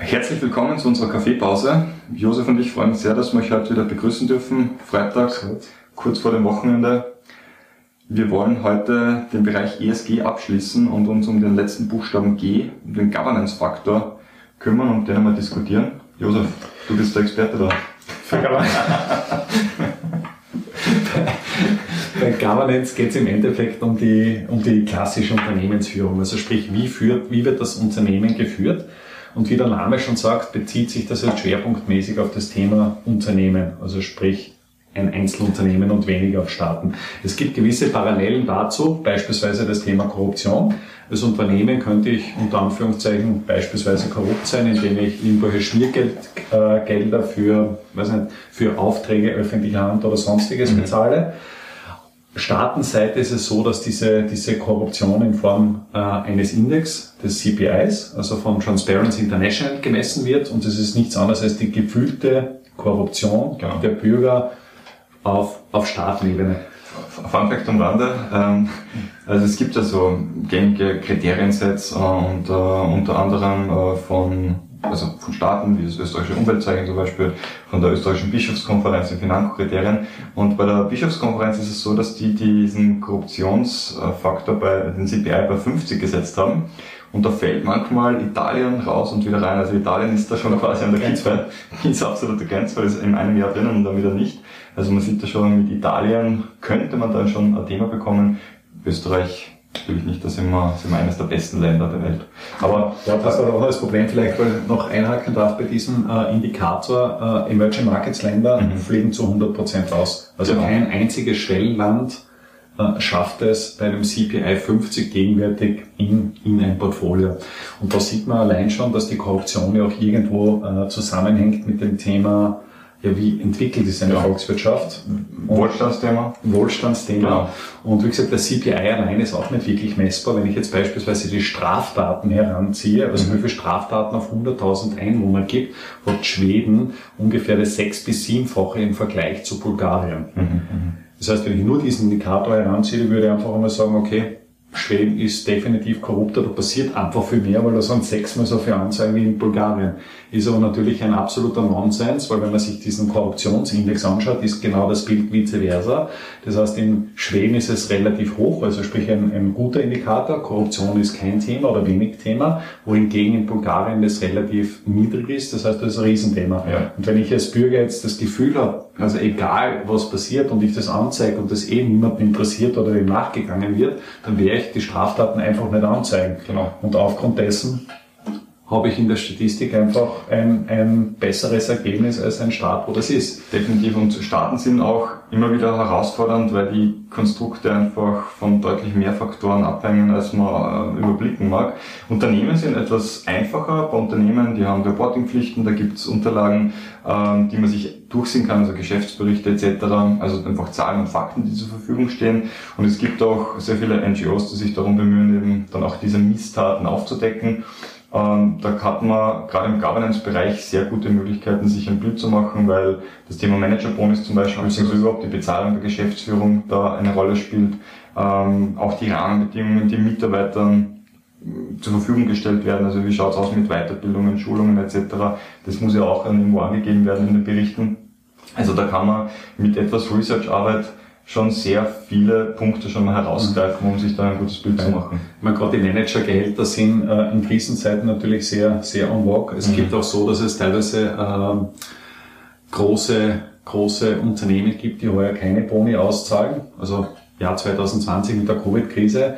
Herzlich willkommen zu unserer Kaffeepause. Josef und ich freuen uns sehr, dass wir euch heute wieder begrüßen dürfen. Freitag, kurz vor dem Wochenende. Wir wollen heute den Bereich ESG abschließen und uns um den letzten Buchstaben G, den Governance-Faktor, kümmern und den einmal diskutieren. Josef, du bist der Experte da. Für Governance. Bei Governance geht es im Endeffekt um die, um die klassische Unternehmensführung. Also sprich, wie, führt, wie wird das Unternehmen geführt? Und wie der Name schon sagt, bezieht sich das jetzt schwerpunktmäßig auf das Thema Unternehmen. Also sprich, ein Einzelunternehmen und weniger auf Staaten. Es gibt gewisse Parallelen dazu, beispielsweise das Thema Korruption. Als Unternehmen könnte ich unter Anführungszeichen beispielsweise korrupt sein, indem ich irgendwelche Schmiergelder für, weiß nicht, für Aufträge öffentlicher Hand oder sonstiges mhm. Staatenseite ist es so, dass diese, diese Korruption in Form äh, eines Index des CPIs, also von Transparency International gemessen wird und es ist nichts anderes als die gefühlte Korruption genau. der Bürger auf, auf Staatenebene. Fun Fact am Rande. Ähm, also es gibt ja so gängige Kriteriensets und äh, unter anderem äh, von also von Staaten, wie das österreichische Umweltzeichen zum Beispiel, von der österreichischen Bischofskonferenz, in Finanzkriterien. Und bei der Bischofskonferenz ist es so, dass die diesen Korruptionsfaktor bei den CPI bei 50 gesetzt haben. Und da fällt manchmal Italien raus und wieder rein. Also Italien ist da schon quasi an der Grenzfall, ist absolute Grenzfall, ist in einem Jahr drinnen und dann wieder nicht. Also man sieht da schon, mit Italien könnte man dann schon ein Thema bekommen. Österreich natürlich nicht, da sind wir, sind wir eines der besten Länder der Welt. Aber ja, das war auch das Problem, vielleicht weil noch einhaken darf bei diesem äh, Indikator, äh, Emerging Markets Länder mhm. fliegen zu 100 Prozent aus. Also genau. kein einziges Schwellenland äh, schafft es bei einem CPI 50 gegenwärtig in, in ein Portfolio. Und da sieht man allein schon, dass die Korruption ja auch irgendwo äh, zusammenhängt mit dem Thema ja, wie entwickelt ist eine ja. Volkswirtschaft? Wohlstandsthema. Wohlstandsthema. Genau. Und wie gesagt, der CPI allein ist auch nicht wirklich messbar. Wenn ich jetzt beispielsweise die Straftaten heranziehe, also mhm. wie viele Straftaten auf 100.000 Einwohner gibt, hat Schweden ungefähr das sechs- bis siebenfache im Vergleich zu Bulgarien. Mhm. mhm. Das heißt, wenn ich nur diesen Indikator heranziehe, würde ich einfach einmal sagen, okay, Schweden ist definitiv korrupter, da passiert einfach viel mehr, weil da sind sechsmal so viele Anzeigen wie in Bulgarien. Ist aber natürlich ein absoluter Nonsens, weil wenn man sich diesen Korruptionsindex anschaut, ist genau das Bild vice versa. Das heißt, in Schweden ist es relativ hoch, also sprich ein, ein guter Indikator. Korruption ist kein Thema oder wenig Thema, wohingegen in Bulgarien das relativ niedrig ist. Das heißt, das ist ein Riesenthema. Ja. Und wenn ich als Bürger jetzt das Gefühl habe, also egal was passiert und ich das anzeige und das eh niemanden interessiert oder dem nachgegangen wird, dann werde ich die Straftaten einfach nicht anzeigen. Genau. Und aufgrund dessen habe ich in der Statistik einfach ein, ein besseres Ergebnis als ein Staat, wo das ist. Definitiv. Und Staaten sind auch immer wieder herausfordernd, weil die Konstrukte einfach von deutlich mehr Faktoren abhängen, als man äh, überblicken mag. Unternehmen sind etwas einfacher. Bei Unternehmen, die haben Reportingpflichten, da gibt es Unterlagen, ähm, die man sich durchsehen kann, also Geschäftsberichte etc., also einfach Zahlen und Fakten, die zur Verfügung stehen. Und es gibt auch sehr viele NGOs, die sich darum bemühen, eben dann auch diese Misstaten aufzudecken. Ähm, da hat man gerade im Governance-Bereich sehr gute Möglichkeiten, sich ein Bild zu machen, weil das Thema Managerbonus zum Beispiel, beziehungsweise überhaupt die Bezahlung der Geschäftsführung da eine Rolle spielt. Ähm, auch die Rahmenbedingungen, die Mitarbeitern äh, zur Verfügung gestellt werden, also wie schaut's aus mit Weiterbildungen, Schulungen etc., das muss ja auch irgendwo angegeben werden in den Berichten. Also da kann man mit etwas Research-Arbeit schon sehr viele Punkte schon mal herausgreifen, um sich da ein gutes Bild zu machen. Ich meine, gerade die Managergehälter sind äh, in Krisenzeiten natürlich sehr, sehr on vogue. Es mhm. gibt auch so, dass es teilweise äh, große, große Unternehmen gibt, die heuer keine Boni auszahlen. Also Jahr 2020 mit der Covid-Krise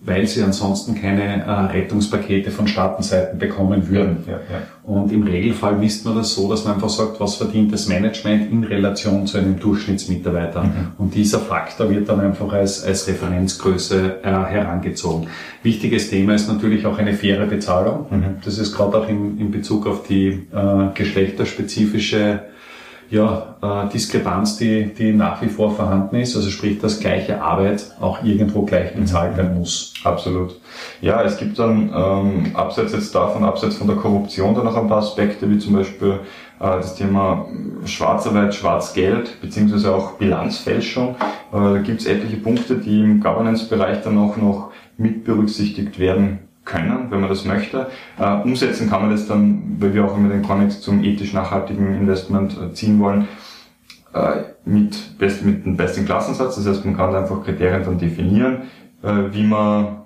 weil sie ansonsten keine äh, Rettungspakete von Staatenseiten bekommen würden. Ja, ja. Und im Regelfall misst man das so, dass man einfach sagt, was verdient das Management in Relation zu einem Durchschnittsmitarbeiter. Mhm. Und dieser Faktor wird dann einfach als, als Referenzgröße äh, herangezogen. Wichtiges Thema ist natürlich auch eine faire Bezahlung. Mhm. Das ist gerade auch in, in Bezug auf die äh, geschlechterspezifische ja, äh, Diskrepanz, die, die nach wie vor vorhanden ist. Also sprich, dass gleiche Arbeit auch irgendwo gleich bezahlt werden muss. Absolut. Ja, es gibt dann ähm, abseits jetzt davon, abseits von der Korruption dann noch ein paar Aspekte, wie zum Beispiel äh, das Thema Schwarzarbeit, Schwarzgeld, beziehungsweise auch Bilanzfälschung. Äh, da gibt es etliche Punkte, die im Governance-Bereich dann auch noch mit berücksichtigt werden können, wenn man das möchte. Äh, umsetzen kann man das dann, weil wir auch immer den Connex zum ethisch nachhaltigen Investment äh, ziehen wollen, äh, mit, best, mit einem besten Klassensatz. Das heißt, man kann einfach Kriterien dann definieren, äh, wie man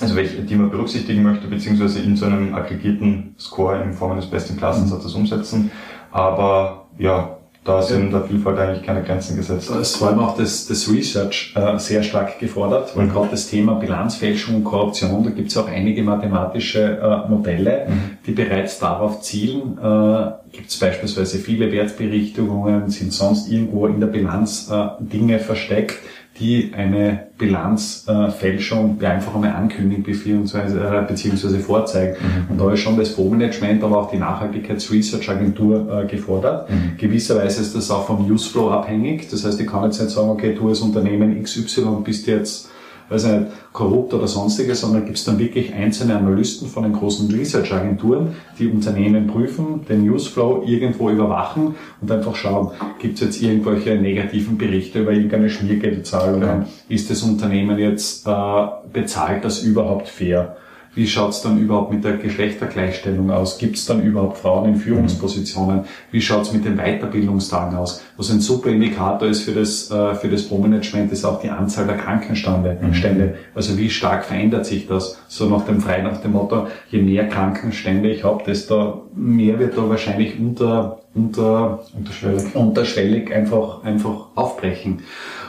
also welche, die man berücksichtigen möchte, beziehungsweise in so einem aggregierten Score in Form eines besten Klassensatzes umsetzen. Aber ja, da sind der Vielfalt eigentlich keine Grenzen gesetzt. Da ist vor allem auch das, das Research äh, sehr stark gefordert, weil mhm. gerade das Thema Bilanzfälschung und Korruption, da gibt es auch einige mathematische äh, Modelle, mhm. die bereits darauf zielen. Äh, gibt es beispielsweise viele Wertberichtigungen, sind sonst irgendwo in der Bilanz äh, Dinge versteckt, die eine Bilanzfälschung äh, einfach einmal ankündigen beziehungsweise, äh, beziehungsweise vorzeigen. Mhm. Und da ist schon das Fondsmanagement, aber auch die Nachhaltigkeitsresearch-Agentur äh, gefordert. Mhm. Gewisserweise ist das auch vom Newsflow abhängig. Das heißt, ich kann jetzt nicht sagen, okay, du als Unternehmen XY bist jetzt weiß ich nicht, korrupt oder sonstiges, sondern gibt es dann wirklich einzelne Analysten von den großen Research-Agenturen, die Unternehmen prüfen, den Newsflow irgendwo überwachen und einfach schauen, gibt es jetzt irgendwelche negativen Berichte über irgendeine Schmiergeldzahlungen, ja. ist das Unternehmen jetzt äh, bezahlt das überhaupt fair? Wie schaut's dann überhaupt mit der Geschlechtergleichstellung aus? Gibt's dann überhaupt Frauen in Führungspositionen? Wie schaut's mit den Weiterbildungstagen aus? Was ein super Indikator ist für das, äh, für das Fondsmanagement, ist auch die Anzahl der Krankenstände. Mhm. Also wie stark verändert sich das? So nach dem frei nach dem Motto, je mehr Krankenstände ich habe, desto mehr wird da wahrscheinlich unter, unter, unterschwellig, unterschwellig einfach, einfach aufbrechen.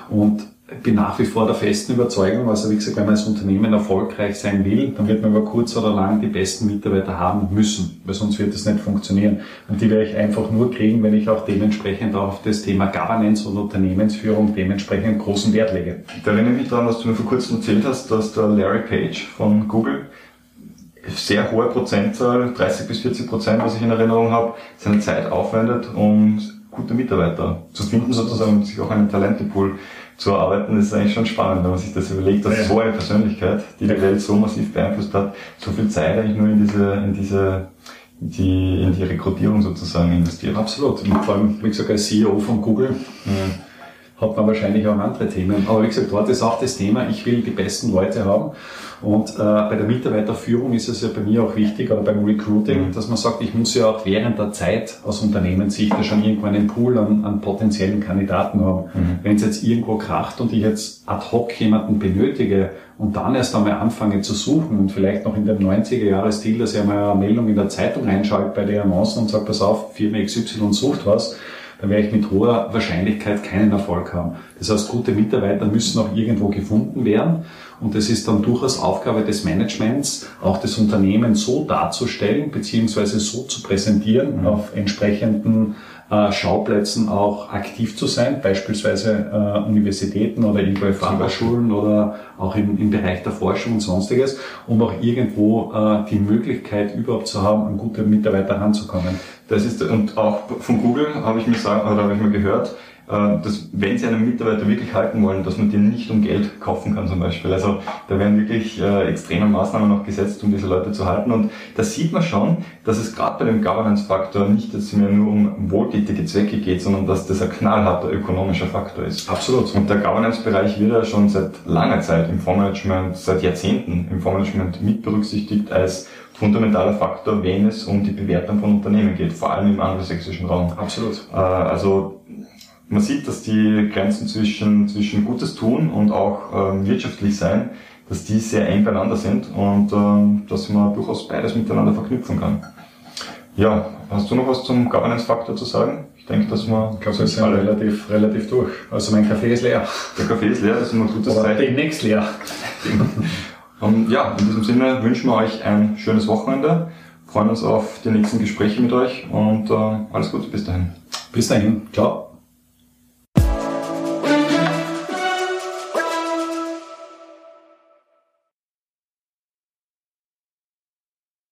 Und bin nach wie vor der festen Überzeugung, also wie gesagt, wenn man als Unternehmen erfolgreich sein will, dann wird man über kurz oder lang die besten Mitarbeiter haben müssen, weil sonst wird es nicht funktionieren. Und die werde ich einfach nur kriegen, wenn ich auch dementsprechend auf das Thema Governance und Unternehmensführung dementsprechend großen Wert lege. Da erinnere ich mich daran, was du mir vor kurzem erzählt hast, dass der Larry Page von Google sehr hohe Prozentzahl, 30 bis 40 Prozent, was ich in Erinnerung habe, seine Zeit aufwendet, um gute Mitarbeiter zu finden sozusagen und sich auch einen Talentepool zu erarbeiten, ist eigentlich schon spannend, wenn man sich das überlegt, dass ja. so eine Persönlichkeit, die die Welt so massiv beeinflusst hat, so viel Zeit eigentlich nur in diese, in diese, die, in die Rekrutierung sozusagen investiert. Absolut. Und vor allem, wie gesagt, als CEO von Google, mhm. Hat man wahrscheinlich auch andere Themen. Aber wie gesagt, dort ist auch das Thema, ich will die besten Leute haben. Und äh, bei der Mitarbeiterführung ist es ja bei mir auch wichtig, oder beim Recruiting, mhm. dass man sagt, ich muss ja auch während der Zeit aus Unternehmenssicht ja schon irgendwo einen Pool an, an potenziellen Kandidaten haben. Mhm. Wenn es jetzt irgendwo kracht und ich jetzt ad hoc jemanden benötige und dann erst einmal anfange zu suchen und vielleicht noch in dem 90er-Jahres-Stil, dass ich einmal eine Meldung in der Zeitung reinschalte bei der Annoncen und sage, pass auf, Firma XY sucht was, dann werde ich mit hoher Wahrscheinlichkeit keinen Erfolg haben. Das heißt, gute Mitarbeiter müssen auch irgendwo gefunden werden. Und es ist dann durchaus Aufgabe des Managements, auch das Unternehmen so darzustellen, beziehungsweise so zu präsentieren, mhm. auf entsprechenden Schauplätzen auch aktiv zu sein, beispielsweise äh, Universitäten oder irgendwelche Fachhochschulen oder auch im, im Bereich der Forschung und sonstiges, um auch irgendwo äh, die Möglichkeit überhaupt zu haben, an gute Mitarbeiter ranzukommen. Das ist, und auch von Google habe ich mir sagen, oder habe ich mir gehört, äh, dass wenn sie einen Mitarbeiter wirklich halten wollen, dass man den nicht um Geld kaufen kann zum Beispiel. Also da werden wirklich äh, extreme Maßnahmen noch gesetzt, um diese Leute zu halten. Und da sieht man schon, dass es gerade bei dem Governance-Faktor nicht jetzt mehr nur um wohltätige Zwecke geht, sondern dass das ein knallharter ökonomischer Faktor ist. Absolut. Und der Governance-Bereich wird ja schon seit langer Zeit im Fondsmanagement, seit Jahrzehnten im Fondsmanagement mit berücksichtigt als fundamentaler Faktor, wenn es um die Bewertung von Unternehmen geht, vor allem im angelsächsischen Raum. Absolut. Äh, also man sieht, dass die Grenzen zwischen, zwischen Gutes tun und auch ähm, wirtschaftlich sein, dass die sehr eng beieinander sind und ähm, dass man durchaus beides miteinander verknüpfen kann. Ja, hast du noch was zum Governance-Faktor zu sagen? Ich denke, dass man... Ich glaube, wir sind relativ, relativ durch. Also mein Kaffee ist leer. Der Kaffee ist leer, das ist immer ein gutes Zeichen. demnächst leer. um, ähm, ja, in diesem Sinne wünschen wir euch ein schönes Wochenende, freuen uns auf die nächsten Gespräche mit euch und äh, alles Gute bis dahin. Bis dahin, ciao.